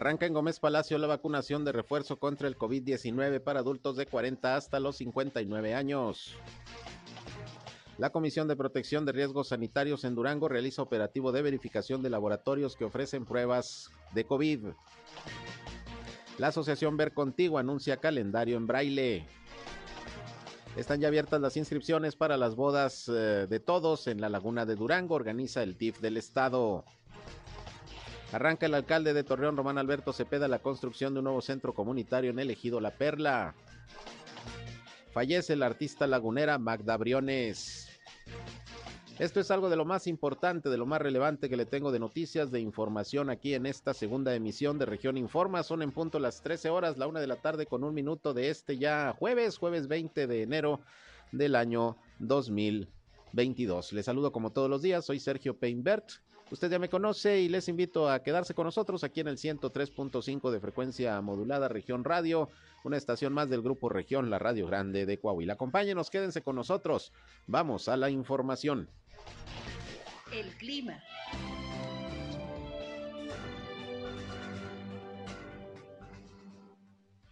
Arranca en Gómez Palacio la vacunación de refuerzo contra el COVID-19 para adultos de 40 hasta los 59 años. La Comisión de Protección de Riesgos Sanitarios en Durango realiza operativo de verificación de laboratorios que ofrecen pruebas de COVID. La Asociación Ver Contigo anuncia calendario en braille. Están ya abiertas las inscripciones para las bodas eh, de todos en la Laguna de Durango, organiza el TIF del Estado. Arranca el alcalde de Torreón, Román Alberto Cepeda, la construcción de un nuevo centro comunitario en el ejido La Perla. Fallece la artista lagunera Magda Briones. Esto es algo de lo más importante, de lo más relevante que le tengo de noticias, de información aquí en esta segunda emisión de Región Informa. Son en punto las 13 horas, la una de la tarde con un minuto de este ya jueves, jueves 20 de enero del año 2022. Les saludo como todos los días, soy Sergio Peinbert Usted ya me conoce y les invito a quedarse con nosotros aquí en el 103.5 de frecuencia modulada Región Radio, una estación más del grupo Región, la Radio Grande de Coahuila. Acompáñenos, quédense con nosotros. Vamos a la información. El clima.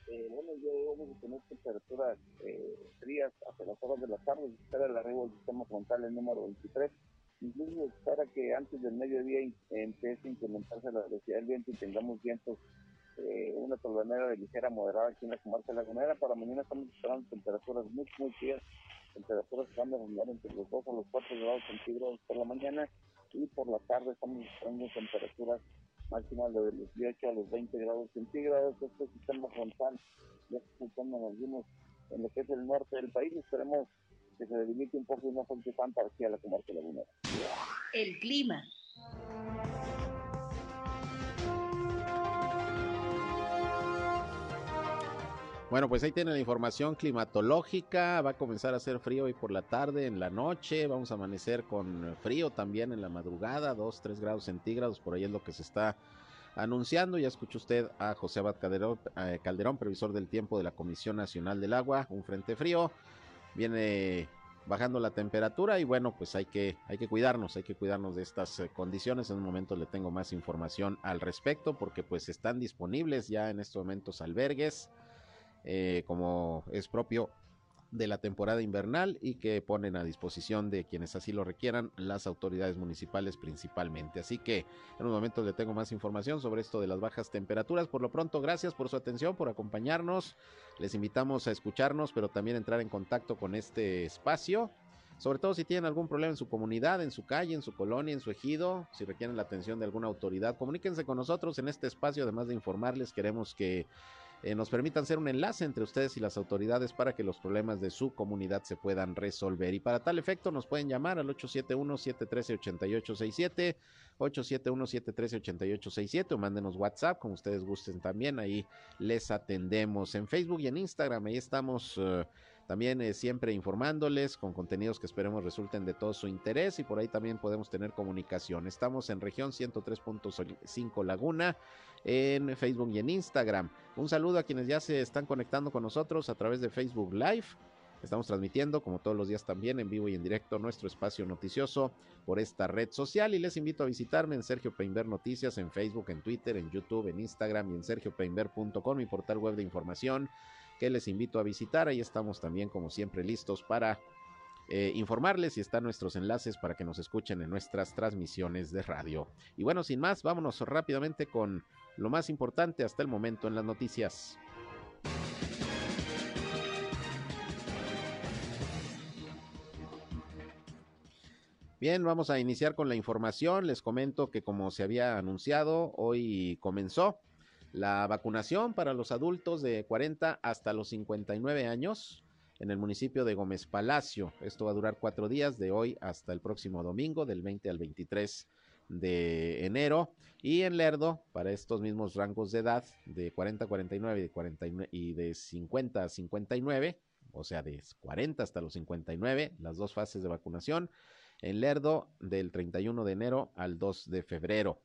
Eh, bueno, yo vamos a tener temperaturas eh, frías hasta las horas de la tarde, espera el arribo del sistema frontal el número 23 incluso para que antes del mediodía empiece a incrementarse la velocidad del viento y tengamos vientos, eh, una tormenera de ligera moderada aquí en la comarca lagunera. Para mañana estamos esperando temperaturas muy, muy frías, temperaturas que van a rondar entre los 2 a los 4 grados centígrados por la mañana y por la tarde estamos esperando temperaturas máximas de los 18 a los 20 grados centígrados. Este sistema frontal ya está en algunos en lo que es el norte del país. Esperemos que se delimite un poco y no fuente tan a la comarca lagunera. El clima. Bueno, pues ahí tiene la información climatológica. Va a comenzar a hacer frío hoy por la tarde, en la noche. Vamos a amanecer con frío también en la madrugada, 2, 3 grados centígrados. Por ahí es lo que se está anunciando. Ya escuchó usted a José Abad Calderón, eh, Calderón, previsor del tiempo de la Comisión Nacional del Agua. Un frente frío viene bajando la temperatura y bueno, pues hay que, hay que cuidarnos, hay que cuidarnos de estas eh, condiciones. En un momento le tengo más información al respecto porque pues están disponibles ya en estos momentos albergues, eh, como es propio de la temporada invernal y que ponen a disposición de quienes así lo requieran las autoridades municipales principalmente. Así que en un momento le tengo más información sobre esto de las bajas temperaturas. Por lo pronto, gracias por su atención, por acompañarnos. Les invitamos a escucharnos, pero también entrar en contacto con este espacio. Sobre todo si tienen algún problema en su comunidad, en su calle, en su colonia, en su ejido, si requieren la atención de alguna autoridad, comuníquense con nosotros en este espacio. Además de informarles, queremos que eh, nos permitan ser un enlace entre ustedes y las autoridades para que los problemas de su comunidad se puedan resolver. Y para tal efecto nos pueden llamar al 871-713-8867, 871-713-8867 o mándenos WhatsApp, como ustedes gusten también, ahí les atendemos en Facebook y en Instagram, ahí estamos... Eh, también eh, siempre informándoles con contenidos que esperemos resulten de todo su interés y por ahí también podemos tener comunicación. Estamos en región 103.5 Laguna en Facebook y en Instagram. Un saludo a quienes ya se están conectando con nosotros a través de Facebook Live. Estamos transmitiendo, como todos los días también, en vivo y en directo nuestro espacio noticioso por esta red social y les invito a visitarme en Sergio Peinber Noticias en Facebook, en Twitter, en YouTube, en Instagram y en sergiopeinber.com, mi portal web de información que les invito a visitar. Ahí estamos también, como siempre, listos para eh, informarles y están nuestros enlaces para que nos escuchen en nuestras transmisiones de radio. Y bueno, sin más, vámonos rápidamente con lo más importante hasta el momento en las noticias. Bien, vamos a iniciar con la información. Les comento que como se había anunciado, hoy comenzó la vacunación para los adultos de 40 hasta los 59 años en el municipio de Gómez Palacio. Esto va a durar cuatro días de hoy hasta el próximo domingo, del 20 al 23 de enero. Y en Lerdo, para estos mismos rangos de edad, de 40 a 49 y de, 49, y de 50 a 59, o sea, de 40 hasta los 59, las dos fases de vacunación. En Lerdo, del 31 de enero al 2 de febrero.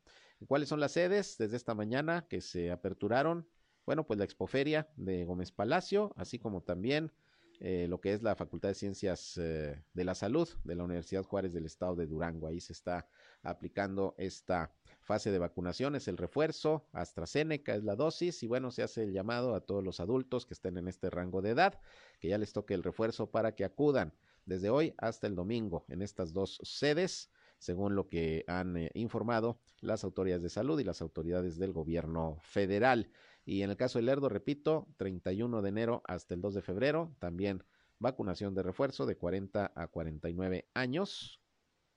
¿Cuáles son las sedes desde esta mañana que se aperturaron? Bueno, pues la Expoferia de Gómez Palacio, así como también eh, lo que es la Facultad de Ciencias eh, de la Salud de la Universidad Juárez del Estado de Durango. Ahí se está aplicando esta fase de vacunación, es el refuerzo, AstraZeneca es la dosis y bueno, se hace el llamado a todos los adultos que estén en este rango de edad, que ya les toque el refuerzo para que acudan desde hoy hasta el domingo en estas dos sedes según lo que han eh, informado las autoridades de salud y las autoridades del gobierno federal. Y en el caso del Lerdo, repito, 31 de enero hasta el 2 de febrero, también vacunación de refuerzo de 40 a 49 años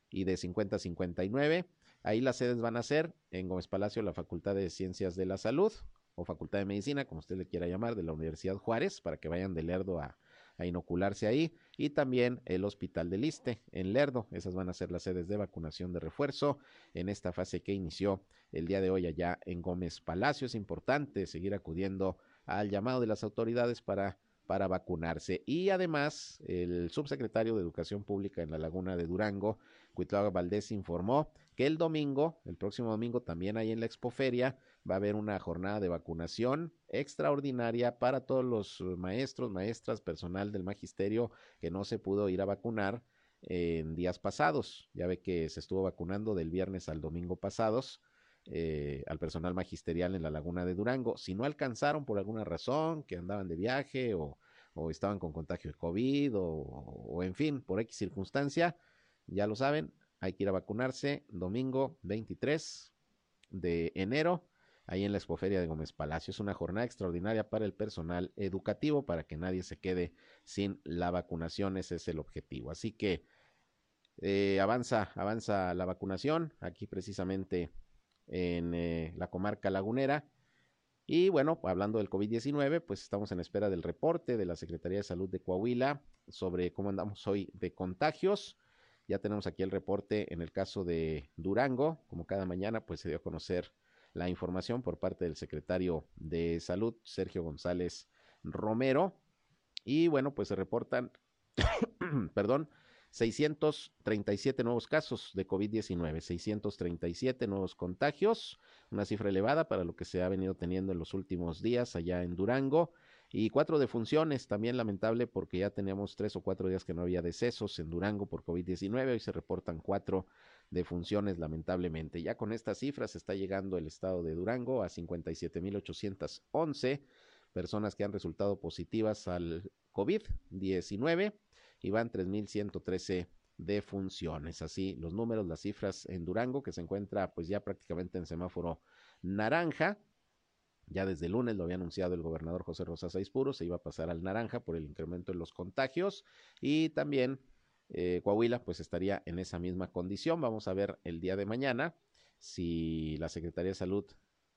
y de 50 a 59. Ahí las sedes van a ser en Gómez Palacio, la Facultad de Ciencias de la Salud o Facultad de Medicina, como usted le quiera llamar, de la Universidad Juárez, para que vayan de Lerdo a, a inocularse ahí y también el Hospital del Liste en Lerdo. Esas van a ser las sedes de vacunación de refuerzo en esta fase que inició el día de hoy allá en Gómez Palacio. Es importante seguir acudiendo al llamado de las autoridades para para vacunarse. Y además, el subsecretario de Educación Pública en la Laguna de Durango, Cuitlava Valdés, informó que el domingo, el próximo domingo, también ahí en la Expoferia, va a haber una jornada de vacunación extraordinaria para todos los maestros, maestras, personal del magisterio que no se pudo ir a vacunar en días pasados. Ya ve que se estuvo vacunando del viernes al domingo pasados. Eh, al personal magisterial en la laguna de Durango. Si no alcanzaron por alguna razón, que andaban de viaje o, estaban con contagio de COVID o, en fin, por X circunstancia, ya lo saben, hay que ir a vacunarse domingo 23 de enero ahí en la Expoferia de Gómez Palacio. Es una jornada extraordinaria para el personal educativo, para que nadie se quede sin la vacunación, ese es el objetivo. Así que eh, avanza, avanza la vacunación, aquí precisamente en eh, la comarca lagunera. Y bueno, hablando del COVID-19, pues estamos en espera del reporte de la Secretaría de Salud de Coahuila sobre cómo andamos hoy de contagios. Ya tenemos aquí el reporte en el caso de Durango, como cada mañana, pues se dio a conocer la información por parte del secretario de Salud, Sergio González Romero. Y bueno, pues se reportan, perdón, 637 nuevos casos de COVID-19, 637 nuevos contagios, una cifra elevada para lo que se ha venido teniendo en los últimos días allá en Durango. Y cuatro defunciones, también lamentable porque ya teníamos tres o cuatro días que no había decesos en Durango por COVID-19, hoy se reportan cuatro de funciones, lamentablemente. Ya con estas cifras está llegando el estado de Durango a 57.811 personas que han resultado positivas al COVID-19 y van 3.113 defunciones. Así los números, las cifras en Durango, que se encuentra pues ya prácticamente en semáforo naranja. Ya desde el lunes lo había anunciado el gobernador José Rosa Puro, se iba a pasar al naranja por el incremento en los contagios y también eh, Coahuila pues estaría en esa misma condición. Vamos a ver el día de mañana si la Secretaría de Salud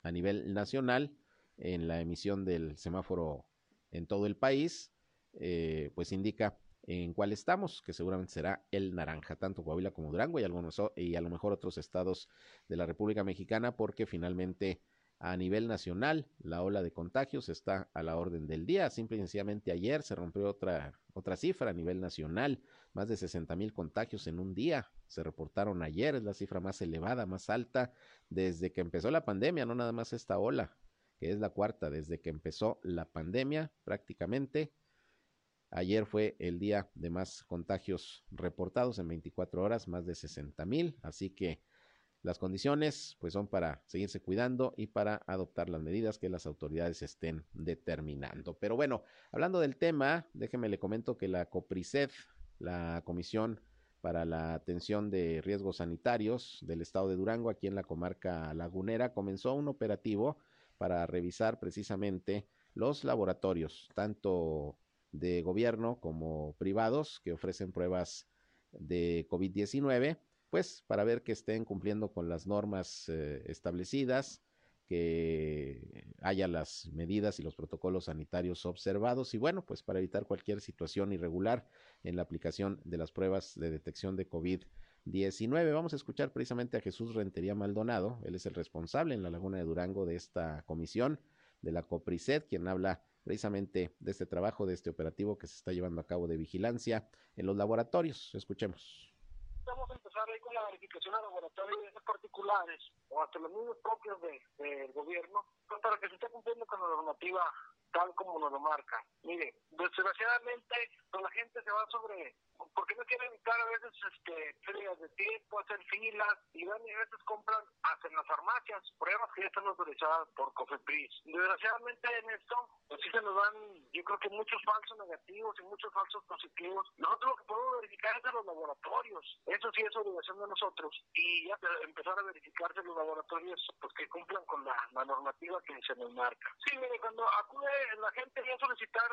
a nivel nacional en la emisión del semáforo en todo el país eh, pues indica en cuál estamos, que seguramente será el naranja, tanto Coahuila como Durango y, algunos, y a lo mejor otros estados de la República Mexicana, porque finalmente a nivel nacional la ola de contagios está a la orden del día. Simple y sencillamente ayer se rompió otra, otra cifra a nivel nacional, más de 60 mil contagios en un día. Se reportaron ayer, es la cifra más elevada, más alta desde que empezó la pandemia, no nada más esta ola, que es la cuarta, desde que empezó la pandemia prácticamente. Ayer fue el día de más contagios reportados en 24 horas, más de 60 mil, así que las condiciones pues son para seguirse cuidando y para adoptar las medidas que las autoridades estén determinando. Pero bueno, hablando del tema, déjeme le comento que la COPRISED, la Comisión para la Atención de Riesgos Sanitarios del Estado de Durango, aquí en la comarca lagunera, comenzó un operativo para revisar precisamente los laboratorios, tanto de gobierno como privados, que ofrecen pruebas de COVID-19 pues para ver que estén cumpliendo con las normas eh, establecidas, que haya las medidas y los protocolos sanitarios observados y bueno, pues para evitar cualquier situación irregular en la aplicación de las pruebas de detección de COVID-19. Vamos a escuchar precisamente a Jesús Rentería Maldonado, él es el responsable en la Laguna de Durango de esta comisión de la COPRISED, quien habla precisamente de este trabajo, de este operativo que se está llevando a cabo de vigilancia en los laboratorios. Escuchemos. Vamos a empezar ahí con la verificación a laboratorios particulares o hasta los mismos propios del de, gobierno pues, para que se esté cumpliendo con la normativa tal como nos lo marca. Mire, desgraciadamente pues, la gente se va sobre porque no quieren evitar a veces este ferias de tiempo, hacer filas y van a veces compran hasta en las farmacias pruebas que ya están autorizadas por COFEPRIS. Desgraciadamente en esto, pues sí se nos dan, yo creo que muchos falsos negativos y muchos falsos positivos. Nosotros lo que podemos verificar es en los laboratorios. Eso sí es obligación de nosotros. Y ya empezar a verificarse los laboratorios pues que cumplan con la, normativa que se nos marca. Sí, mire, cuando acude la gente a solicitar,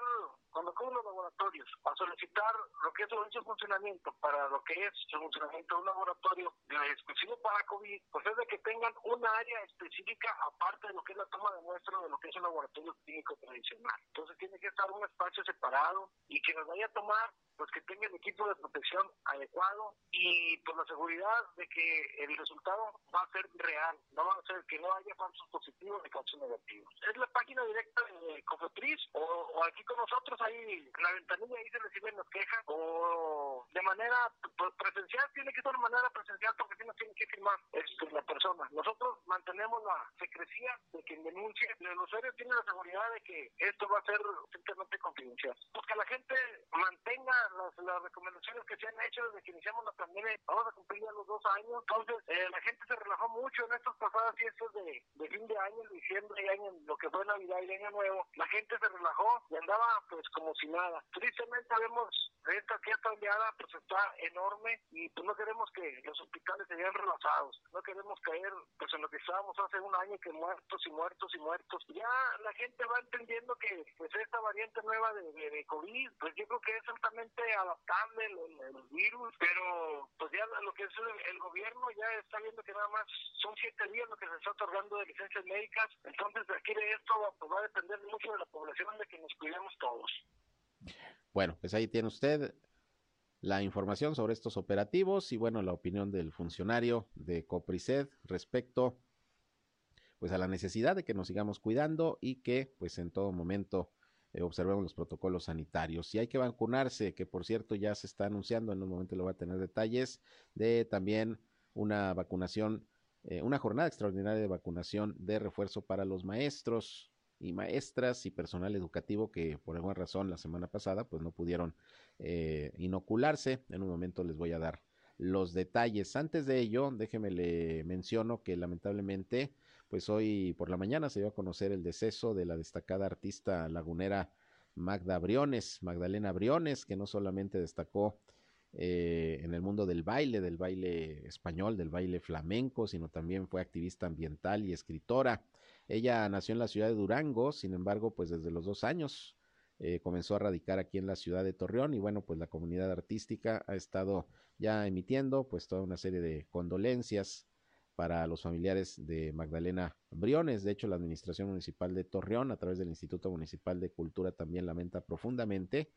cuando acude los laboratorios, a solicitar lo que es su funcionamiento para lo que es el funcionamiento de un laboratorio exclusivo para COVID, pues es de que tengan una área específica aparte de lo que es la toma de muestra de lo que es un laboratorio clínico tradicional. Entonces tiene que estar un espacio separado y que nos vaya a tomar pues que tenga el equipo de protección adecuado y pues, la seguridad de que el resultado va a ser real, no va a ser que no haya falsos positivos ni falsos negativos. Es la página directa de Cofetriz o, aquí con nosotros ahí en la ventanilla ahí se reciben las quejas o de manera pues, presencial tiene que ser de manera presencial porque si no tiene que firmar este, la persona. Nosotros mantenemos la secrecía de quien denuncie, el usuario tiene la seguridad de que esto va a ser simplemente confidencial. Porque la gente mantenga las, las recomendaciones que se han hecho desde que iniciamos la pandemia, vamos a cumplir ya los dos años, entonces eh, la gente se relajó mucho en estas pasadas fiestas de, de fin de año, diciembre y año, lo que fue Navidad y Año Nuevo, la gente se relajó y andaba pues como si nada. Tristemente vemos esta fiesta oleada pues está enorme y pues no queremos que los hospitales se vean relajados, no queremos caer pues en lo que estábamos hace un año que muertos y muertos y muertos. Ya la gente va entendiendo que pues esta variante nueva de, de, de COVID, pues yo creo que es altamente adaptable el, virus, pero pues ya lo que es el, gobierno ya está viendo que nada más son siete días lo que se está otorgando de licencias médicas, entonces aquí de esto pues, va a depender mucho de la población de que nos cuidemos todos. Bueno, pues ahí tiene usted la información sobre estos operativos y bueno, la opinión del funcionario de Coprised respecto pues a la necesidad de que nos sigamos cuidando y que pues en todo momento eh, observemos los protocolos sanitarios. Si hay que vacunarse, que por cierto ya se está anunciando, en un momento lo va a tener detalles, de también una vacunación, eh, una jornada extraordinaria de vacunación de refuerzo para los maestros y maestras y personal educativo que por alguna razón la semana pasada pues no pudieron eh, inocularse. En un momento les voy a dar los detalles. Antes de ello, déjeme le menciono que lamentablemente pues hoy por la mañana se dio a conocer el deceso de la destacada artista lagunera Magda Briones, Magdalena Briones, que no solamente destacó eh, en el mundo del baile, del baile español, del baile flamenco, sino también fue activista ambiental y escritora. Ella nació en la ciudad de Durango, sin embargo, pues desde los dos años eh, comenzó a radicar aquí en la ciudad de Torreón y bueno, pues la comunidad artística ha estado ya emitiendo pues toda una serie de condolencias para los familiares de Magdalena Briones. De hecho, la Administración Municipal de Torreón, a través del Instituto Municipal de Cultura, también lamenta profundamente,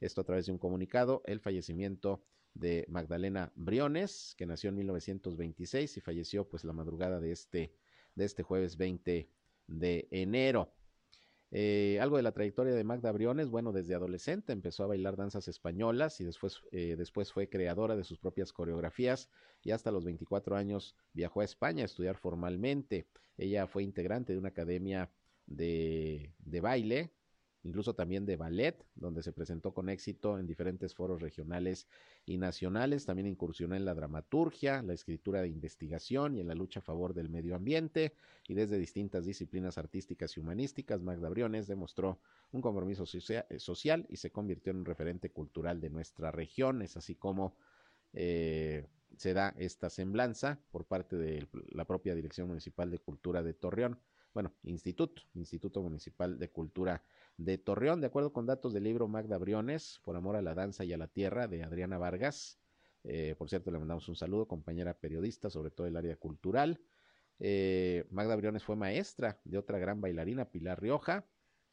esto a través de un comunicado, el fallecimiento de Magdalena Briones, que nació en 1926 y falleció pues la madrugada de este, de este jueves 20 de enero. Eh, algo de la trayectoria de Magda Briones, bueno, desde adolescente empezó a bailar danzas españolas y después, eh, después fue creadora de sus propias coreografías y hasta los 24 años viajó a España a estudiar formalmente. Ella fue integrante de una academia de, de baile incluso también de ballet, donde se presentó con éxito en diferentes foros regionales y nacionales. También incursionó en la dramaturgia, la escritura de investigación y en la lucha a favor del medio ambiente. Y desde distintas disciplinas artísticas y humanísticas, Magda Briones demostró un compromiso eh, social y se convirtió en un referente cultural de nuestra región. Es así como eh, se da esta semblanza por parte de la propia Dirección Municipal de Cultura de Torreón bueno, Instituto, Instituto Municipal de Cultura de Torreón, de acuerdo con datos del libro Magda Briones, Por Amor a la Danza y a la Tierra, de Adriana Vargas. Eh, por cierto, le mandamos un saludo, compañera periodista, sobre todo el área cultural. Eh, Magda Briones fue maestra de otra gran bailarina, Pilar Rioja,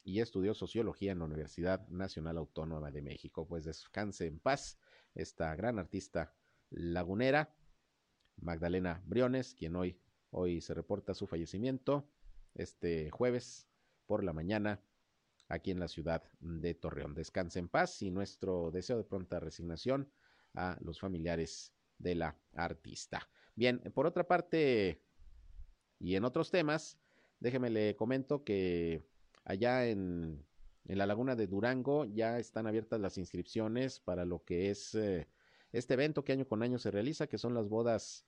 y estudió sociología en la Universidad Nacional Autónoma de México. Pues descanse en paz esta gran artista lagunera, Magdalena Briones, quien hoy, hoy se reporta su fallecimiento este jueves por la mañana aquí en la ciudad de Torreón. Descanse en paz y nuestro deseo de pronta resignación a los familiares de la artista. Bien, por otra parte, y en otros temas, déjeme le comento que allá en, en la laguna de Durango ya están abiertas las inscripciones para lo que es eh, este evento que año con año se realiza, que son las bodas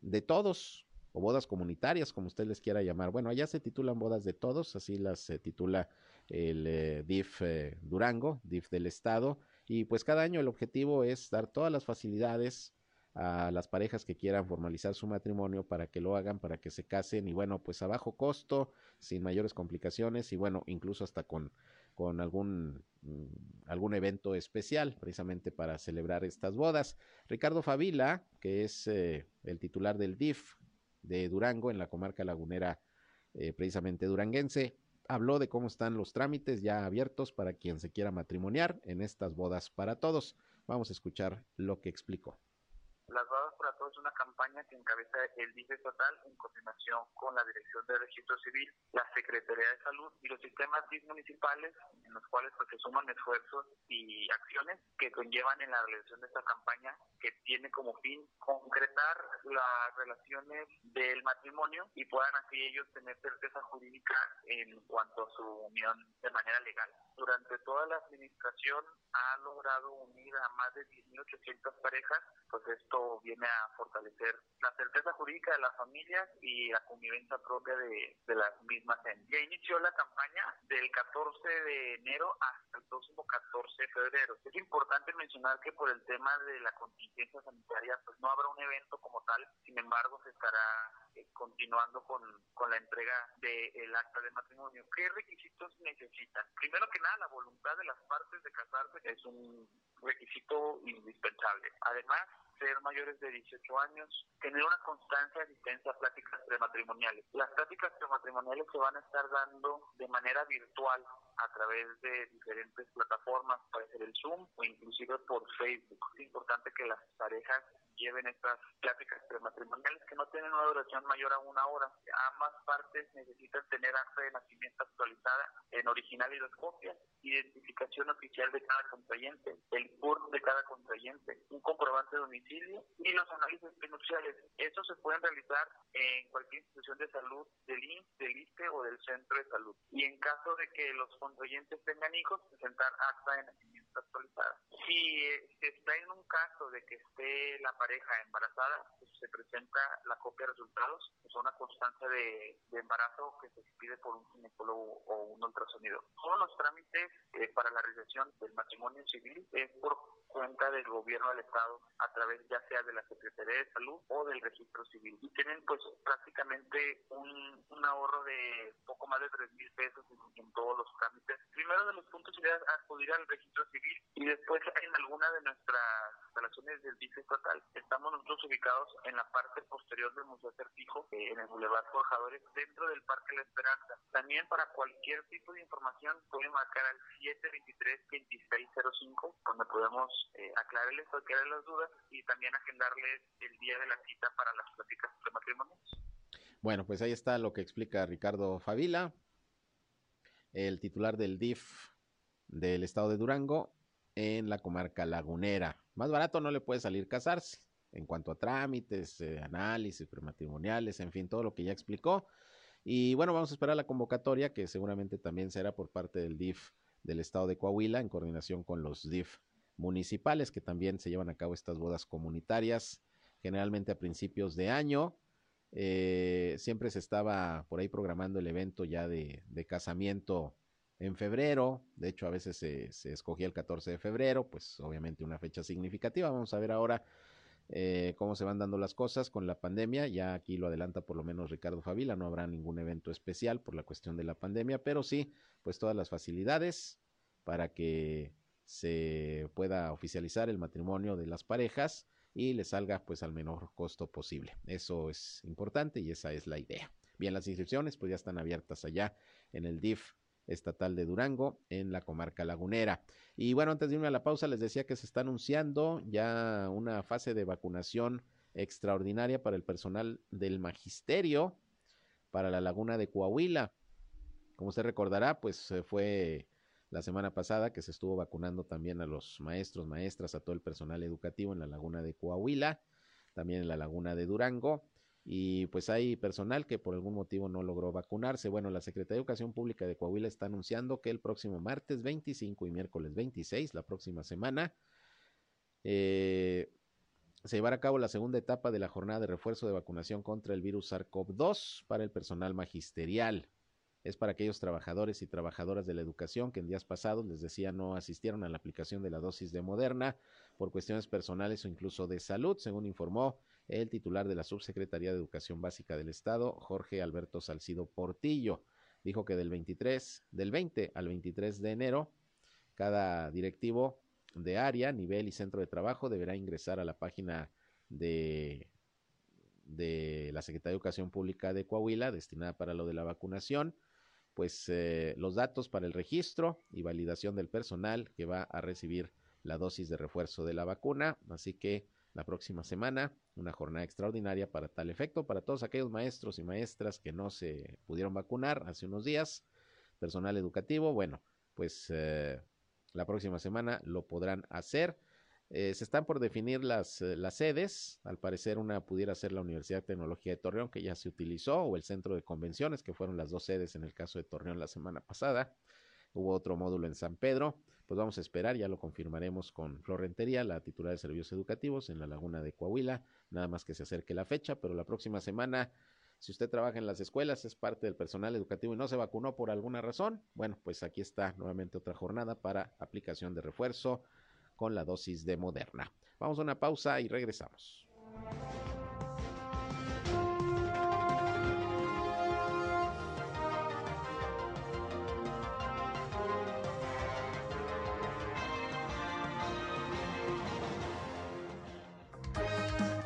de todos, o bodas comunitarias, como usted les quiera llamar. Bueno, allá se titulan bodas de todos, así las se titula el eh, DIF eh, Durango, DIF del Estado, y pues cada año el objetivo es dar todas las facilidades a las parejas que quieran formalizar su matrimonio para que lo hagan, para que se casen y bueno, pues a bajo costo, sin mayores complicaciones y bueno, incluso hasta con, con algún, mm, algún evento especial precisamente para celebrar estas bodas. Ricardo Favila, que es eh, el titular del DIF de Durango en la comarca lagunera precisamente duranguense, habló de cómo están los trámites ya abiertos para quien se quiera matrimoniar en estas bodas para todos. Vamos a escuchar lo que explicó. Las bodas para todos una campaña que encabeza el DIF estatal en coordinación con la Dirección de Registro Civil, la Secretaría de Salud y los sistemas DIF municipales, en los cuales pues, se suman esfuerzos y acciones que conllevan en la realización de esta campaña que tiene como fin concretar las relaciones del matrimonio y puedan así ellos tener certeza jurídica en cuanto a su unión de manera legal. Durante toda la administración ha logrado unir a más de 10.800 parejas, pues esto viene a fortalecer la certeza jurídica de las familias y la convivencia propia de, las mismas. Ya inició la campaña del 14 de enero hasta el próximo 14 de febrero. Es importante mencionar que por el tema de la contingencia sanitaria, pues no habrá un evento como tal, sin embargo se estará eh, continuando con, con la entrega del acta de matrimonio. ¿Qué requisitos necesitan? Primero que nada, la voluntad de las partes de casarse es un requisito indispensable. Además, ser mayores de 18 años, tener una constancia de asistencia a pláticas prematrimoniales. Las pláticas prematrimoniales se van a estar dando de manera virtual a través de diferentes plataformas, puede ser el Zoom o inclusive por Facebook. Es importante que las parejas lleven estas pláticas prematrimoniales que no tienen una duración mayor a una hora. Ambas partes necesitan tener acta de nacimiento actualizada en original y dos copias, identificación oficial de cada contrayente, el CURP de cada contrayente, un comprobante de domicilio y los análisis prenupciales. Estos se pueden realizar en cualquier institución de salud del INS, del ISTE o del centro de salud. Y en caso de que los contrayentes tengan hijos, presentar acta de nacimiento actualizada. Si eh, está en un caso de que esté la pareja embarazada, pues se presenta la copia de resultados, es una constancia de, embarazo que se pide por un ginecólogo o un ultrasonido. Todos los trámites eh, para la realización del matrimonio civil es por cuenta del gobierno del estado a través ya sea de la Secretaría de Salud o del registro civil y tienen pues prácticamente un, un ahorro de poco más de tres mil pesos en, todos los trámites. Primero de los puntos sería acudir al registro civil y después en alguna de nuestras instalaciones del DIF estatal estamos nosotros ubicados en la parte posterior del Museo Certijo, eh, en el Boulevard Forjadores, dentro del Parque La Esperanza. También para cualquier tipo de información pueden marcar al 723-2605 donde podemos eh, aclararles cualquiera de las dudas y también agendarles el día de la cita para las pláticas de matrimonios. Bueno, pues ahí está lo que explica Ricardo Favila, el titular del DIF del estado de Durango en la comarca lagunera. Más barato no le puede salir casarse en cuanto a trámites, eh, análisis prematrimoniales, en fin, todo lo que ya explicó. Y bueno, vamos a esperar la convocatoria que seguramente también será por parte del DIF del estado de Coahuila en coordinación con los DIF municipales que también se llevan a cabo estas bodas comunitarias, generalmente a principios de año. Eh, siempre se estaba por ahí programando el evento ya de, casamiento en febrero, de hecho a veces se, se, escogía el 14 de febrero, pues obviamente una fecha significativa. Vamos a ver ahora eh, cómo se van dando las cosas con la pandemia. Ya aquí lo adelanta por lo menos Ricardo Favila, no habrá ningún evento especial por la cuestión de la pandemia, pero sí, pues todas las facilidades para que se pueda oficializar el matrimonio de las parejas y le salga pues al menor costo posible. Eso es importante y esa es la idea. Bien, las inscripciones pues ya están abiertas allá en el DIF estatal de Durango en la comarca lagunera. Y bueno, antes de irme a la pausa les decía que se está anunciando ya una fase de vacunación extraordinaria para el personal del magisterio para la laguna de Coahuila. Como usted recordará, pues fue la semana pasada que se estuvo vacunando también a los maestros, maestras, a todo el personal educativo en la laguna de Coahuila, también en la laguna de Durango. Y pues hay personal que por algún motivo no logró vacunarse. Bueno, la Secretaría de Educación Pública de Coahuila está anunciando que el próximo martes 25 y miércoles 26, la próxima semana, eh, se llevará a cabo la segunda etapa de la jornada de refuerzo de vacunación contra el virus SARS-CoV-2 para el personal magisterial es para aquellos trabajadores y trabajadoras de la educación que en días pasados, les decía, no asistieron a la aplicación de la dosis de Moderna por cuestiones personales o incluso de salud, según informó el titular de la Subsecretaría de Educación Básica del Estado, Jorge Alberto Salcido Portillo. Dijo que del 23, del 20 al 23 de enero, cada directivo de área, nivel y centro de trabajo deberá ingresar a la página de de la Secretaría de Educación Pública de Coahuila, destinada para lo de la vacunación, pues eh, los datos para el registro y validación del personal que va a recibir la dosis de refuerzo de la vacuna. Así que la próxima semana, una jornada extraordinaria para tal efecto, para todos aquellos maestros y maestras que no se pudieron vacunar hace unos días, personal educativo, bueno, pues eh, la próxima semana lo podrán hacer. Eh, se están por definir las, eh, las sedes. Al parecer, una pudiera ser la Universidad de Tecnología de Torreón, que ya se utilizó, o el Centro de Convenciones, que fueron las dos sedes en el caso de Torreón la semana pasada. Hubo otro módulo en San Pedro. Pues vamos a esperar, ya lo confirmaremos con Florentería, la titular de servicios educativos en la Laguna de Coahuila. Nada más que se acerque la fecha, pero la próxima semana si usted trabaja en las escuelas, es parte del personal educativo y no se vacunó por alguna razón, bueno, pues aquí está nuevamente otra jornada para aplicación de refuerzo con la dosis de Moderna. Vamos a una pausa y regresamos.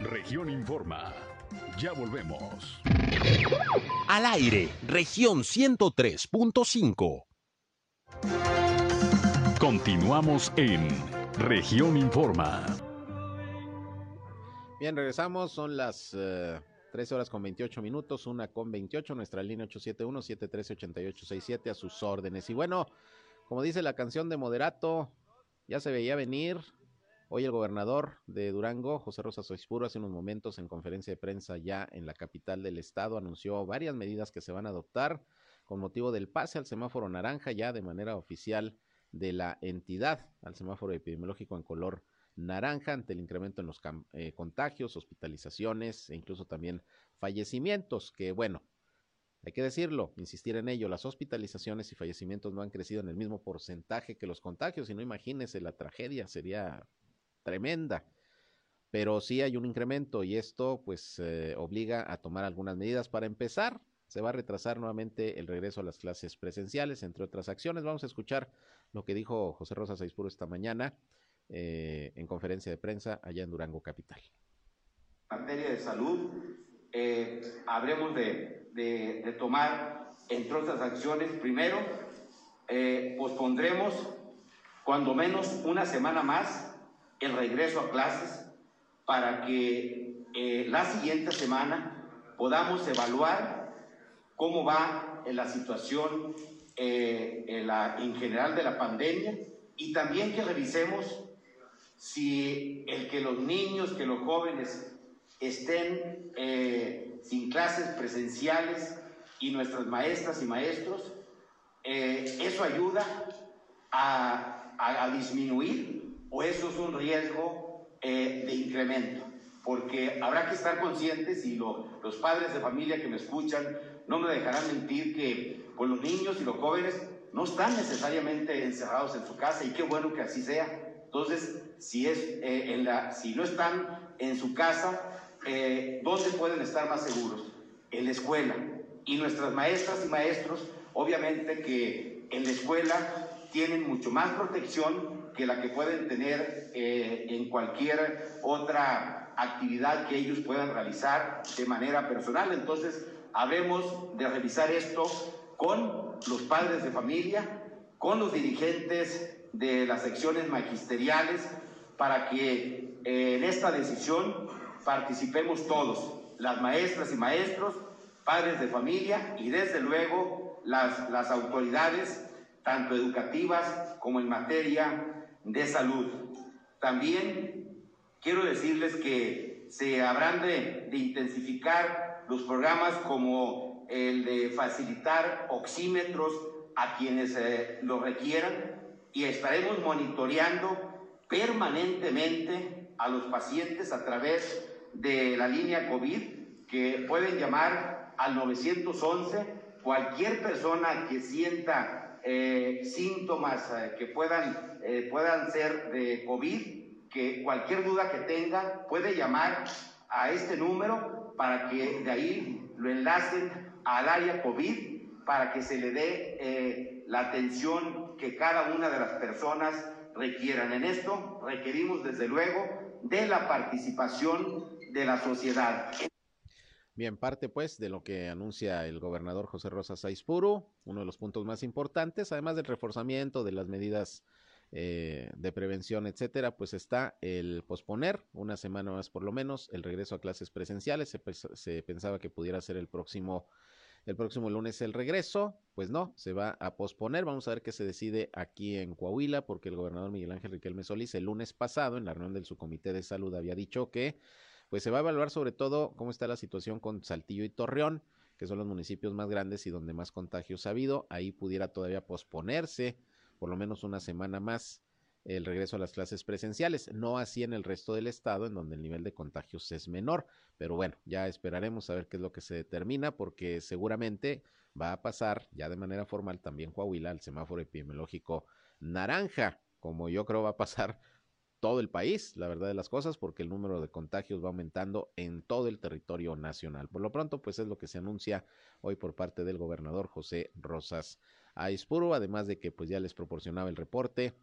Región Informa. Ya volvemos. Al aire, región 103.5. Continuamos en Región Informa. Bien, regresamos. Son las 13 eh, horas con 28 minutos, una con 28, nuestra línea 871-713-8867 a sus órdenes. Y bueno, como dice la canción de Moderato, ya se veía venir. Hoy el gobernador de Durango, José Rosa Soispuro, hace unos momentos en conferencia de prensa ya en la capital del estado, anunció varias medidas que se van a adoptar con motivo del pase al semáforo naranja ya de manera oficial de la entidad al semáforo epidemiológico en color naranja ante el incremento en los eh, contagios, hospitalizaciones e incluso también fallecimientos, que bueno, hay que decirlo, insistir en ello, las hospitalizaciones y fallecimientos no han crecido en el mismo porcentaje que los contagios, y no imagínese, la tragedia sería tremenda. Pero sí hay un incremento y esto pues eh, obliga a tomar algunas medidas para empezar. Se va a retrasar nuevamente el regreso a las clases presenciales, entre otras acciones. Vamos a escuchar lo que dijo José Rosa Saispuro esta mañana eh, en conferencia de prensa allá en Durango Capital. En materia de salud, eh, habremos de, de, tomar, entre otras acciones, primero, eh, pospondremos cuando menos una semana más el regreso a clases para que la siguiente semana podamos evaluar cómo va la situación eh, en, general de la pandemia y también que revisemos si el que los niños, que los jóvenes estén eh, sin clases presenciales y nuestras maestras y maestros, eh, ¿eso ayuda a, a, disminuir o eso es un riesgo de incremento? Porque habrá que estar conscientes y los padres de familia que me escuchan no me dejarán mentir que pues, los niños y los jóvenes no están necesariamente encerrados en su casa y qué bueno que así sea. Entonces, si, es, eh, en la, si no están en su casa, eh, ¿dónde pueden estar más seguros? En la escuela. Y nuestras maestras y maestros, obviamente que en la escuela tienen mucho más protección que la que pueden tener eh, en cualquier otra actividad que ellos puedan realizar de manera personal. Entonces, habemos de revisar esto con los padres de familia, con los dirigentes de las secciones magisteriales, para que eh, en esta decisión participemos todos, las maestras y maestros, padres de familia y desde luego las, las autoridades tanto educativas como en materia de salud. También quiero decirles que se habrán de, intensificar los programas como el de facilitar oxímetros a quienes eh, lo requieran y estaremos monitoreando permanentemente a los pacientes a través de la línea COVID que pueden llamar al 911 cualquier persona que sienta eh, síntomas eh, que puedan, eh, puedan ser de COVID, que cualquier duda que tenga puede llamar a este número para que de ahí lo enlacen al área COVID para que se le dé la atención que cada una de las personas requieran. En esto requerimos desde luego de la participación de la sociedad. Bien, parte pues de lo que anuncia el gobernador José Rosa Saizpuru, uno de los puntos más importantes, además del reforzamiento de las medidas eh, de prevención, etcétera, pues está el posponer una semana más por lo menos el regreso a clases presenciales. Se, pensaba que pudiera ser el próximo, el próximo lunes el regreso, pues no, se va a posponer. Vamos a ver qué se decide aquí en Coahuila, porque el gobernador Miguel Ángel Riquelme Solís el lunes pasado en la reunión del subcomité de salud había dicho que pues se va a evaluar sobre todo cómo está la situación con Saltillo y Torreón, que son los municipios más grandes y donde más contagios ha habido. Ahí pudiera todavía posponerse por lo menos una semana más el regreso a las clases presenciales, no así en el resto del estado, en donde el nivel de contagios es menor. Pero bueno, ya esperaremos a ver qué es lo que se determina, porque seguramente va a pasar ya de manera formal también Coahuila al semáforo epidemiológico naranja, como yo creo va a pasar todo el país, la verdad de las cosas, porque el número de contagios va aumentando en todo el territorio nacional. Por lo pronto, pues es lo que se anuncia hoy por parte del gobernador José Rosas Aispuro, además de que pues ya les proporcionaba el reporte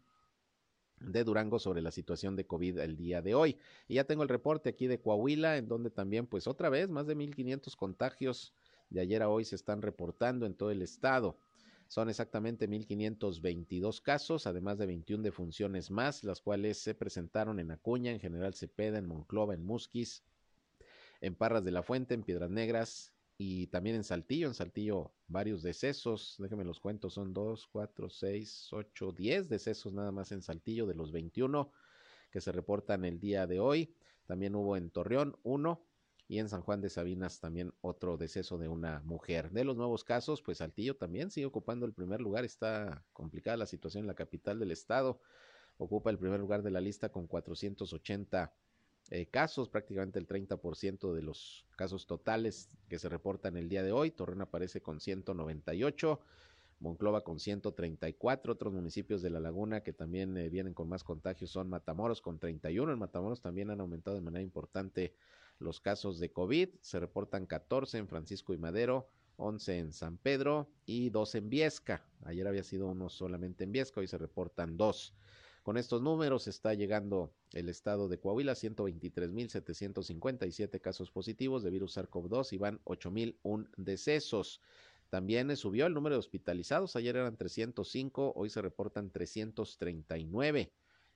de Durango sobre la situación de COVID el día de hoy. Y ya tengo el reporte aquí de Coahuila, en donde también pues otra vez más de 1.500 contagios de ayer a hoy se están reportando en todo el estado. Son exactamente 1.522 casos, además de 21 defunciones más, las cuales se presentaron en Acuña, en General Cepeda, en Monclova, en Musquis, en Parras de la Fuente, en Piedras Negras y también en Saltillo. En Saltillo varios decesos, déjenme los cuento, son 2, 4, 6, 8, 10 decesos nada más en Saltillo de los 21 que se reportan el día de hoy. También hubo en Torreón uno y en San Juan de Sabinas también otro deceso de una mujer. De los nuevos casos, pues Saltillo también sigue ocupando el primer lugar, está complicada la situación en la capital del estado, ocupa el primer lugar de la lista con 480 eh, casos, prácticamente el 30% de los casos totales que se reportan el día de hoy. Torreón aparece con 198. Monclova con 134, otros municipios de la laguna que también eh, vienen con más contagios son Matamoros con 31, en Matamoros también han aumentado de manera importante los casos de COVID. Se reportan 14 en Francisco y Madero, 11 en San Pedro y 2 en Viesca. Ayer había sido uno solamente en Viesca, hoy se reportan dos. Con estos números está llegando el estado de Coahuila, 123.757 casos positivos de virus SARS-CoV-2 y van 8.001 decesos. También subió el número de hospitalizados, ayer eran 305, hoy se reportan 339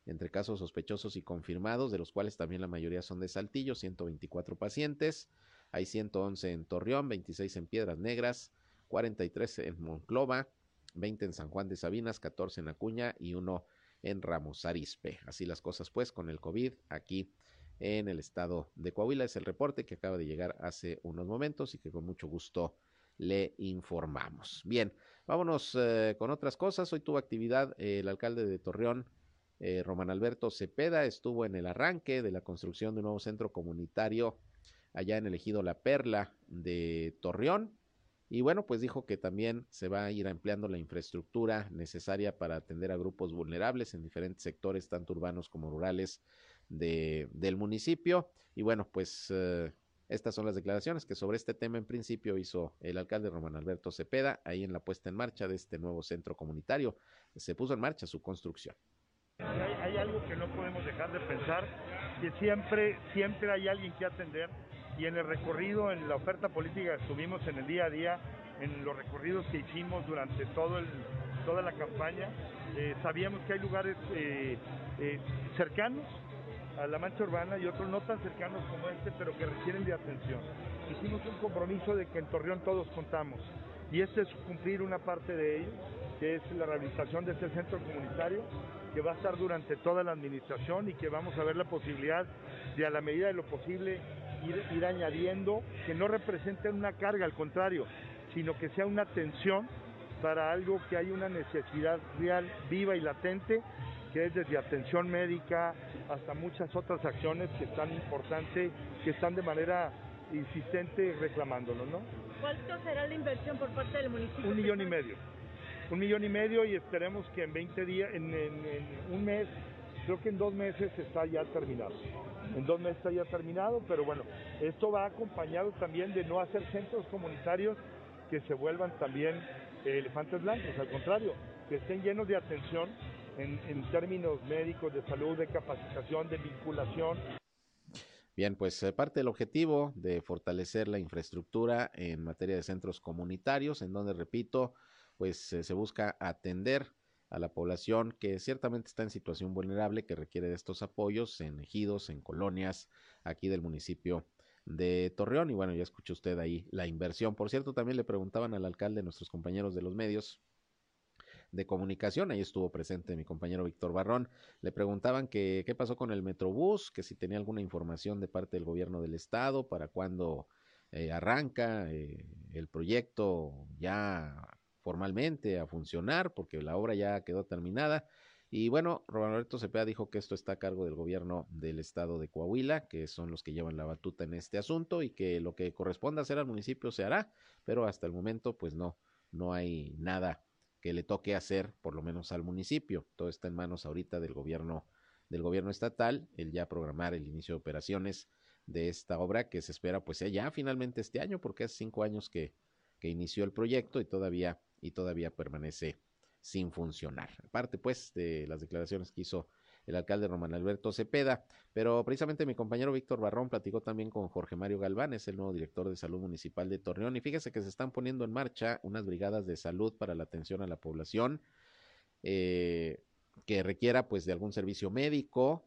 entre casos sospechosos y confirmados, de los cuales también la mayoría son de Saltillo, 124 pacientes. Hay 111 en Torreón, 26 en Piedras Negras, 43 en Monclova, 20 en San Juan de Sabinas, 14 en Acuña y uno en Ramos Arispe. Así las cosas pues con el COVID aquí en el estado de Coahuila. Es el reporte que acaba de llegar hace unos momentos y que con mucho gusto le informamos. Bien, vámonos eh, con otras cosas. Hoy tuvo actividad el alcalde de Torreón, eh, Román Alberto Cepeda estuvo en el arranque de la construcción de un nuevo centro comunitario allá en el ejido La Perla de Torreón. Y bueno, pues dijo que también se va a ir empleando la infraestructura necesaria para atender a grupos vulnerables en diferentes sectores, tanto urbanos como rurales de, del municipio. Y bueno, pues eh, estas son las declaraciones que sobre este tema en principio hizo el alcalde Román Alberto Cepeda ahí en la puesta en marcha de este nuevo centro comunitario. Se puso en marcha su construcción. Hay, algo que no podemos dejar de pensar, que siempre, siempre hay alguien que atender y en el recorrido, en la oferta política que estuvimos en el día a día, en los recorridos que hicimos durante todo el, toda la campaña, eh, sabíamos que hay lugares eh, eh, cercanos a la mancha urbana y otros no tan cercanos como este, pero que requieren de atención. Hicimos un compromiso de que en Torreón todos contamos y este es cumplir una parte de ello que es la rehabilitación de este centro comunitario, que va a estar durante toda la administración y que vamos a ver la posibilidad de a la medida de lo posible ir, ir añadiendo, que no representen una carga, al contrario, sino que sea una atención para algo que hay una necesidad real, viva y latente, que es desde atención médica hasta muchas otras acciones que están importantes, que están de manera insistente reclamándolo, ¿no? ¿Cuánto será la inversión por parte del municipio? Un millón y medio. Un millón y medio y esperemos que en 20 días, en, en, en un mes, creo que en dos meses está ya terminado. En dos meses está ya terminado, pero bueno, esto va acompañado también de no hacer centros comunitarios que se vuelvan también elefantes blancos, al contrario, que estén llenos de atención en, en términos médicos, de salud, de capacitación, de vinculación. Bien, pues eh, parte del objetivo de fortalecer la infraestructura en materia de centros comunitarios, en donde, repito, pues eh, se busca atender a la población que ciertamente está en situación vulnerable, que requiere de estos apoyos en ejidos, en colonias aquí del municipio de Torreón. Y bueno, ya escuchó usted ahí la inversión. Por cierto, también le preguntaban al alcalde, nuestros compañeros de los medios de comunicación, ahí estuvo presente mi compañero Víctor Barrón, le preguntaban qué pasó con el Metrobús, que si tenía alguna información de parte del gobierno del estado, para cuándo eh, arranca eh, el proyecto ya formalmente a funcionar, porque la obra ya quedó terminada. Y bueno, Roberto Cepeda dijo que esto está a cargo del gobierno del estado de Coahuila, que son los que llevan la batuta en este asunto y que lo que corresponda hacer al municipio se hará, pero hasta el momento pues no, no hay nada que le toque hacer, por lo menos al municipio. Todo está en manos ahorita del gobierno, del gobierno estatal, el ya programar el inicio de operaciones de esta obra que se espera pues ya finalmente este año, porque hace cinco años que, que inició el proyecto y todavía, y todavía permanece sin funcionar. Aparte pues de las declaraciones que hizo el alcalde Román Alberto Cepeda, pero precisamente mi compañero Víctor Barrón platicó también con Jorge Mario Galván, es el nuevo director de salud municipal de Torreón, y fíjese que se están poniendo en marcha unas brigadas de salud para la atención a la población eh, que requiera pues de algún servicio médico,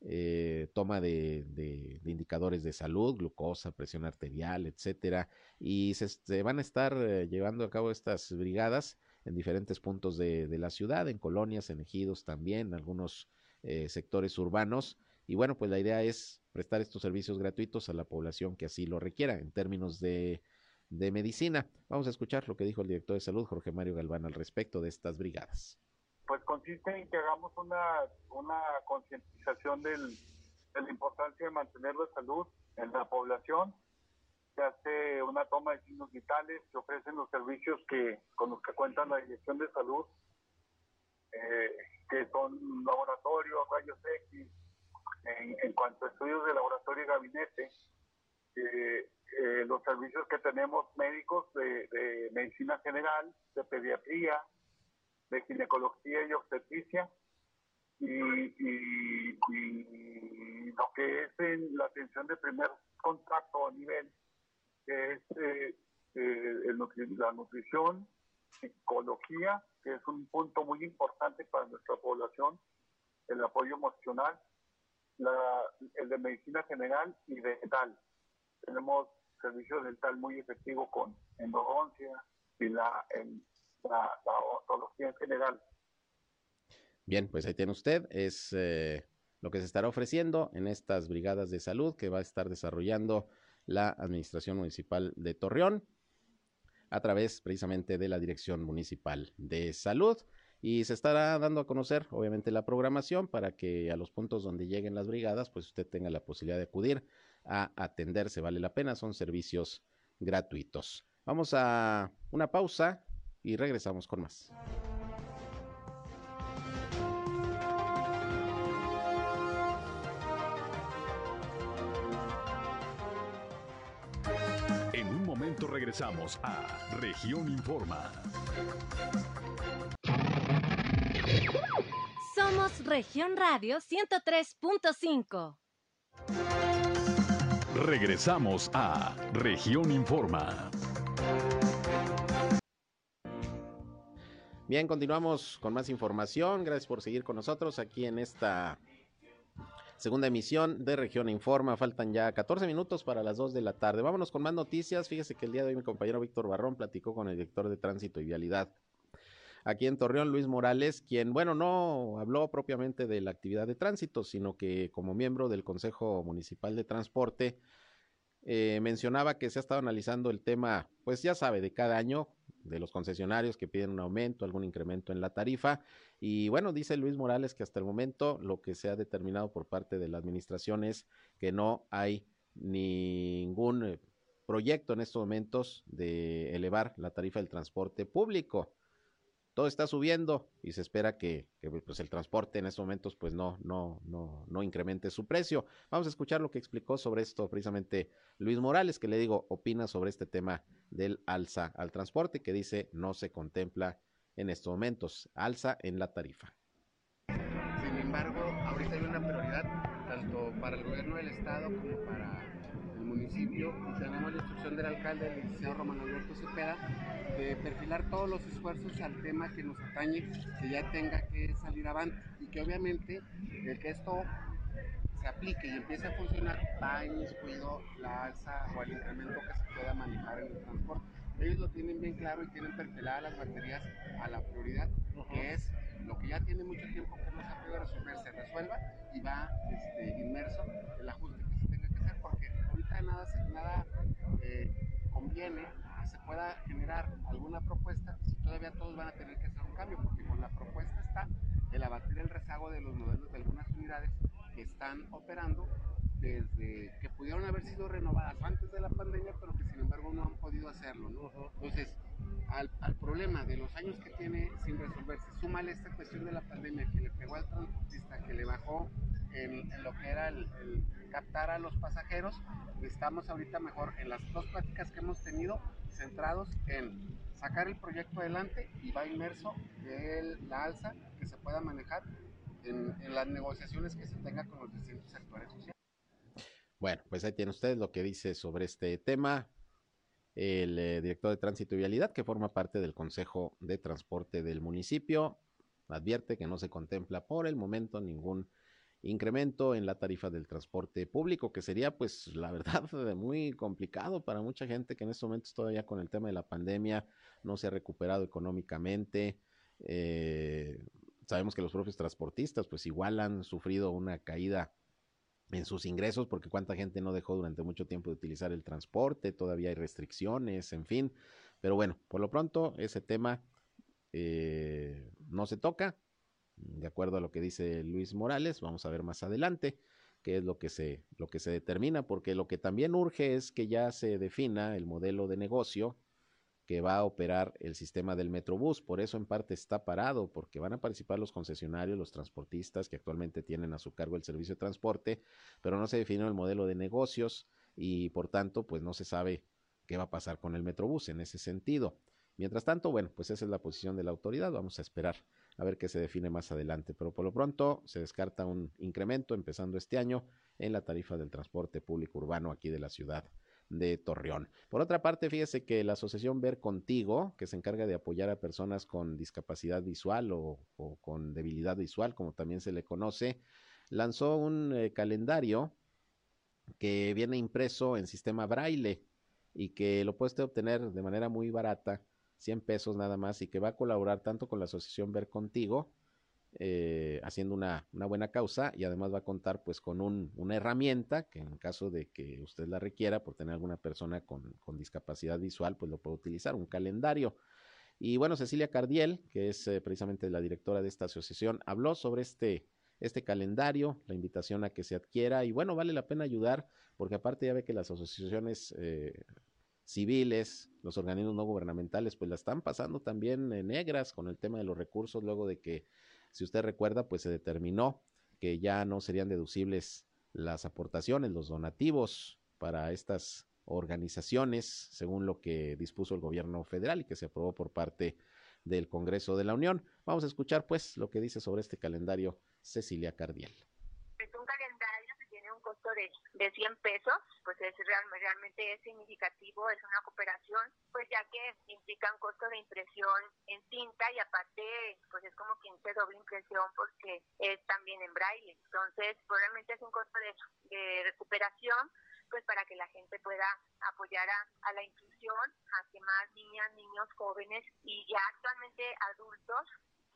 eh, toma de, de, de, indicadores de salud, glucosa, presión arterial, etcétera, y se, van a estar eh, llevando a cabo estas brigadas en diferentes puntos de, la ciudad, en colonias, en ejidos también, algunos eh, sectores urbanos. Y bueno, pues la idea es prestar estos servicios gratuitos a la población que así lo requiera en términos de, de medicina. Vamos a escuchar lo que dijo el director de salud, Jorge Mario Galván, al respecto de estas brigadas. Pues consiste en que hagamos una, una concientización de la importancia de mantener la salud en la población. Se hace una toma de signos vitales, se ofrecen los servicios que con los que cuenta la Dirección de Salud, eh, que son laboratorios, rayos X, en, en, cuanto a estudios de laboratorio y gabinete, eh, eh, los servicios que tenemos médicos de, de, medicina general, de pediatría, de ginecología y obstetricia, y, y, lo que es en la atención de primer contacto a nivel, que es eh, el nutri la nutrición, psicología, que es un punto muy importante para nuestra población, el apoyo emocional, la, el de medicina general y dental. Tenemos servicios dental muy efectivos con endodoncia y la, en, la, la general. Bien, pues ahí tiene usted, es eh, lo que se estará ofreciendo en estas brigadas de salud que va a estar desarrollando la Administración Municipal de Torreón a través precisamente de la Dirección Municipal de Salud. Y se estará dando a conocer, obviamente, la programación para que a los puntos donde lleguen las brigadas, pues usted tenga la posibilidad de acudir a atenderse. Vale la pena, son servicios gratuitos. Vamos a una pausa y regresamos con más. regresamos a Región Informa. Somos Región Radio 103.5. Regresamos a Región Informa. Bien, continuamos con más información. Gracias por seguir con nosotros aquí en esta segunda emisión de Región Informa. Faltan ya 14 minutos para las 2 de la tarde. Vámonos con más noticias. Fíjese que el día de hoy mi compañero Víctor Barrón platicó con el director de Tránsito y Vialidad aquí en Torreón, Luis Morales, quien, bueno, no habló propiamente de la actividad de tránsito, sino que como miembro del Consejo Municipal de Transporte, eh, mencionaba que se ha estado analizando el tema, pues ya sabe, de cada año, de los concesionarios que piden un aumento, algún incremento en la tarifa. Y bueno, dice Luis Morales que hasta el momento lo que se ha determinado por parte de la administración es que no hay ningún eh, proyecto en estos momentos de elevar la tarifa del transporte público todo está subiendo y se espera que, pues el transporte en estos momentos pues no, no, no, no incremente su precio. Vamos a escuchar lo que explicó sobre esto precisamente Luis Morales, que le digo, opina sobre este tema del alza al transporte, que dice no se contempla en estos momentos, alza en la tarifa. Sin embargo, ahorita hay una prioridad tanto para el gobierno del estado como para municipio y tenemos la instrucción del alcalde, el licenciado Román Alberto Cepeda, de perfilar todos los esfuerzos al tema que nos atañe, que ya tenga que salir avante y que obviamente el que esto se aplique y empiece a funcionar va incluido la alza o el incremento que se pueda manejar en el transporte. Ellos lo tienen bien claro y tienen perfiladas las baterías a la prioridad, que es lo que ya tiene mucho tiempo que no se ha podido resolver, se resuelva y va este, inmerso el ajuste nada, nada eh, conviene que se pueda generar alguna propuesta si todavía todos van a tener que hacer un cambio, porque con la propuesta está el abatir el rezago de los modelos de algunas unidades que están operando desde que pudieron haber sido renovadas antes de la pandemia, pero que sin embargo no han podido hacerlo. Entonces, al, problema de los años que tiene sin resolverse, súmale esta cuestión de la pandemia que le pegó al transportista, que le bajó en, lo que era el, captar a los pasajeros, estamos ahorita mejor en las dos pláticas que hemos tenido centrados en sacar el proyecto adelante y va inmerso en la alza que se pueda manejar en, en las negociaciones que se tenga con los distintos sectores sociales. Bueno, pues ahí tiene usted lo que dice sobre este tema el eh, director de Tránsito y Vialidad, que forma parte del Consejo de Transporte del municipio, advierte que no se contempla por el momento ningún incremento en la tarifa del transporte público, que sería pues la verdad muy complicado para mucha gente que en estos momentos todavía con el tema de la pandemia no se ha recuperado económicamente. Eh, sabemos que los propios transportistas pues igual han sufrido una caída en sus ingresos porque cuánta gente no dejó durante mucho tiempo de utilizar el transporte, todavía hay restricciones, en fin. Pero bueno, por lo pronto ese tema eh, no se toca, de acuerdo a lo que dice Luis Morales, vamos a ver más adelante qué es lo que se, lo que se determina, porque lo que también urge es que ya se defina el modelo de negocio que va a operar el sistema del Metrobús. Por eso en parte está parado, porque van a participar los concesionarios, los transportistas que actualmente tienen a su cargo el servicio de transporte, pero no se definió el modelo de negocios y por tanto pues no se sabe qué va a pasar con el Metrobús en ese sentido. Mientras tanto, bueno, pues esa es la posición de la autoridad. Vamos a esperar a ver qué se define más adelante. Pero por lo pronto se descarta un incremento empezando este año en la tarifa del transporte público urbano aquí de la ciudad de Torreón. Por otra parte, fíjese que la asociación Ver Contigo, que se encarga de apoyar a personas con discapacidad visual o, con debilidad visual, como también se le conoce, lanzó un eh, calendario que viene impreso en sistema braille y que lo puede obtener de manera muy barata 100 pesos nada más y que va a colaborar tanto con la asociación Ver Contigo, eh, haciendo una, buena causa y además va a contar pues con un, una herramienta que en caso de que usted la requiera por tener alguna persona con, discapacidad visual pues lo puede utilizar, un calendario. Y bueno, Cecilia Cardiel, que es eh, precisamente la directora de esta asociación, habló sobre este, este calendario, la invitación a que se adquiera y bueno, vale la pena ayudar porque aparte ya ve que las asociaciones eh, civiles, los organismos no gubernamentales, pues la están pasando también negras con el tema de los recursos, luego de que, si usted recuerda, pues se determinó que ya no serían deducibles las aportaciones, los donativos para estas organizaciones, según lo que dispuso el gobierno federal y que se aprobó por parte del Congreso de la Unión. Vamos a escuchar pues lo que dice sobre este calendario Cecilia Cardiel de, de 100 pesos, pues es realmente es significativo, es una cooperación, pues ya que implica un costo de impresión en tinta y aparte, pues es como quien se doble impresión porque es también en braille. Entonces, probablemente es un costo de, de recuperación pues para que la gente pueda apoyar a, a la inclusión, a que más niñas, niños, jóvenes y ya actualmente adultos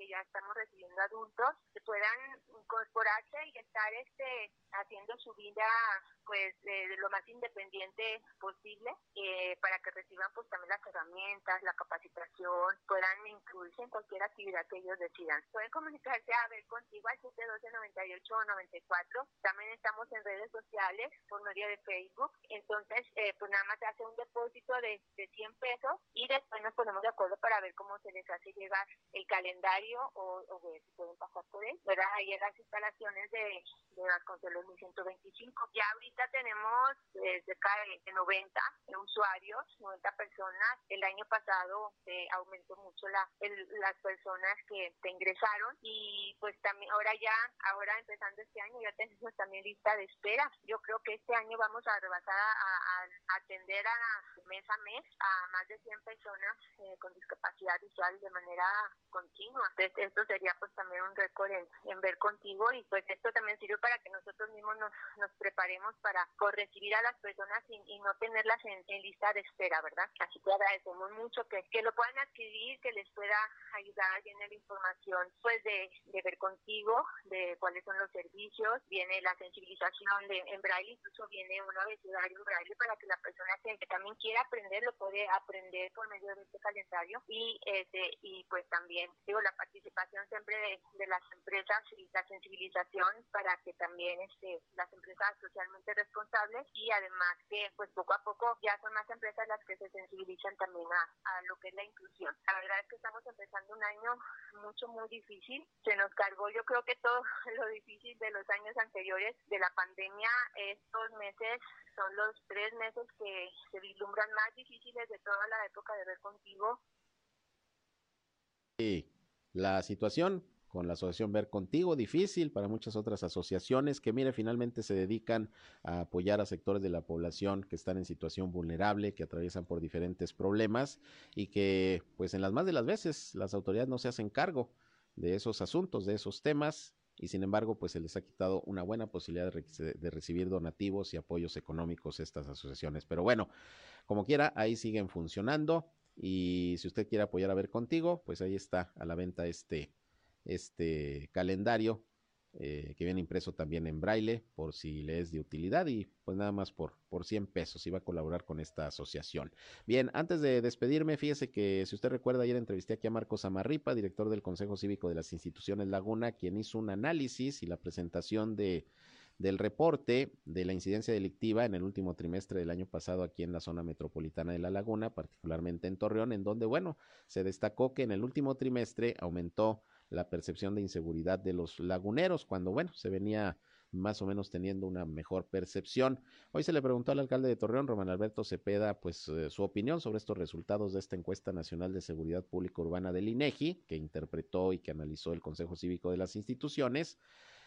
que ya estamos recibiendo adultos que puedan incorporarse y estar este haciendo su vida pues de, lo más independiente posible eh, para que reciban pues también las herramientas, la capacitación, puedan incluirse en cualquier actividad que ellos decidan. Pueden comunicarse a ver contigo al 712 o 94. También estamos en redes sociales por medio de Facebook. Entonces, eh, pues nada más se hace un depósito de, de 100 pesos y después nos ponemos de acuerdo para ver cómo se les hace llegar el calendario o, o ver si pueden pasar por él. ¿verdad? Ahí en las instalaciones de, de Vasconcelos 1125. Ya ahorita tenemos eh, cerca de 90 usuarios, 90 personas. El año pasado eh, aumentó mucho la, las personas que te ingresaron y pues también ahora ya, ahora empezando este año ya tenemos también lista de espera. Yo creo que este año vamos a rebasar a, atender a mes a mes a más de 100 personas eh, con discapacidad visual de manera continua. Entonces esto sería pues también un récord en, en ver contigo y pues esto también sirve para que nosotros mismos nos, nos preparemos para recibir a las personas y, no tenerlas en, lista de espera, ¿verdad? Así que agradecemos mucho que, que lo puedan adquirir, que les pueda ayudar, viene la información pues de, de ver contigo, de cuáles son los servicios, viene la sensibilización de, en braille, incluso viene un abecedario en braille para que la persona que, también quiera aprender lo puede aprender por medio de este calendario y este y pues también digo la participación siempre de, de las empresas y la sensibilización para que también este, las empresas socialmente responsables y además que pues poco a poco ya son más empresas las que se sensibilizan también a, a lo que es la inclusión. La verdad es que estamos empezando un año mucho, muy difícil. Se nos cargó yo creo que todo lo difícil de los años anteriores de la pandemia. Estos meses son los tres meses que se vislumbran más difíciles de toda la época de ver contigo. Sí, la situación con la asociación Ver Contigo, difícil para muchas otras asociaciones que, mire, finalmente se dedican a apoyar a sectores de la población que están en situación vulnerable, que atraviesan por diferentes problemas y que, pues en las más de las veces, las autoridades no se hacen cargo de esos asuntos, de esos temas y sin embargo, pues se les ha quitado una buena posibilidad de, recibir donativos y apoyos económicos estas asociaciones. Pero bueno, como quiera, ahí siguen funcionando. Y si usted quiere apoyar a ver contigo, pues ahí está a la venta este este calendario eh, que viene impreso también en braille por si le es de utilidad y pues nada más por, por 100 pesos iba a colaborar con esta asociación. Bien, antes de despedirme, fíjese que si usted recuerda ayer entrevisté aquí a Marcos Amarripa, director del Consejo Cívico de las Instituciones Laguna, quien hizo un análisis y la presentación de del reporte de la incidencia delictiva en el último trimestre del año pasado aquí en la zona metropolitana de La Laguna, particularmente en Torreón, en donde, bueno, se destacó que en el último trimestre aumentó la percepción de inseguridad de los laguneros, cuando, bueno, se venía más o menos teniendo una mejor percepción. Hoy se le preguntó al alcalde de Torreón, Román Alberto Cepeda, pues eh, su opinión sobre estos resultados de esta encuesta nacional de seguridad pública urbana del INEGI, que interpretó y que analizó el Consejo Cívico de las instituciones.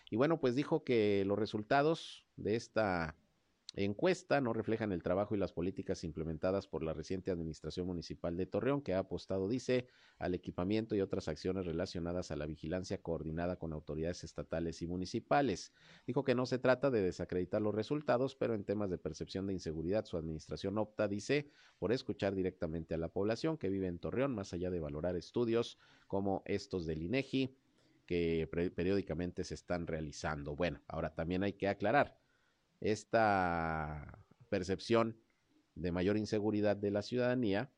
Y bueno, pues dijo que los resultados de esta encuesta no reflejan el trabajo y las políticas implementadas por la reciente Administración Municipal de Torreón, que ha apostado, dice, al equipamiento y otras acciones relacionadas a la vigilancia coordinada con autoridades estatales y municipales. Dijo que no se trata de desacreditar los resultados, pero en temas de percepción de inseguridad, su administración opta, dice, por escuchar directamente a la población que vive en Torreón, más allá de valorar estudios como estos del INEGI que periódicamente se están realizando. Bueno, ahora también hay que aclarar esta percepción de mayor inseguridad de la ciudadanía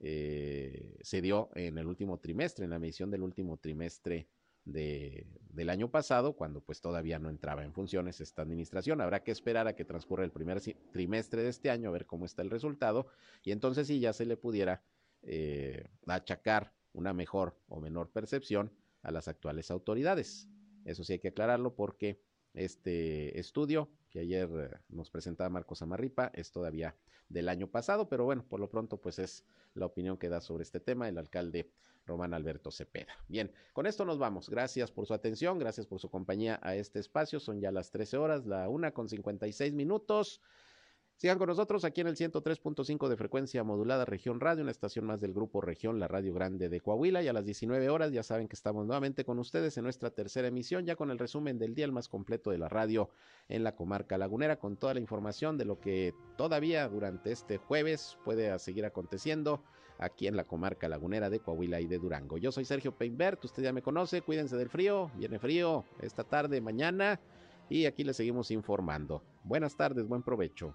eh, se dio en el último trimestre, en la medición del último trimestre de, del año pasado, cuando pues todavía no entraba en funciones esta administración. Habrá que esperar a que transcurra el primer trimestre de este año a ver cómo está el resultado y entonces sí ya se le pudiera eh, achacar una mejor o menor percepción a las actuales autoridades. Eso sí hay que aclararlo porque este estudio que ayer eh, nos presentaba Marcos Amarripa es todavía del año pasado, pero bueno, por lo pronto pues es la opinión que da sobre este tema el alcalde Román Alberto Cepeda. Bien, con esto nos vamos. Gracias por su atención, gracias por su compañía a este espacio. Son ya las 13 horas, la una con 56 minutos. Sigan con nosotros aquí en el 103.5 de frecuencia modulada Región Radio, una estación más del grupo Región, la Radio Grande de Coahuila. Y a las 19 horas ya saben que estamos nuevamente con ustedes en nuestra tercera emisión, ya con el resumen del día el más completo de la radio en la comarca lagunera, con toda la información de lo que todavía durante este jueves puede seguir aconteciendo aquí en la comarca lagunera de Coahuila y de Durango. Yo soy Sergio Peinbert, usted ya me conoce, cuídense del frío, viene frío esta tarde, mañana, y aquí les seguimos informando. Buenas tardes, buen provecho.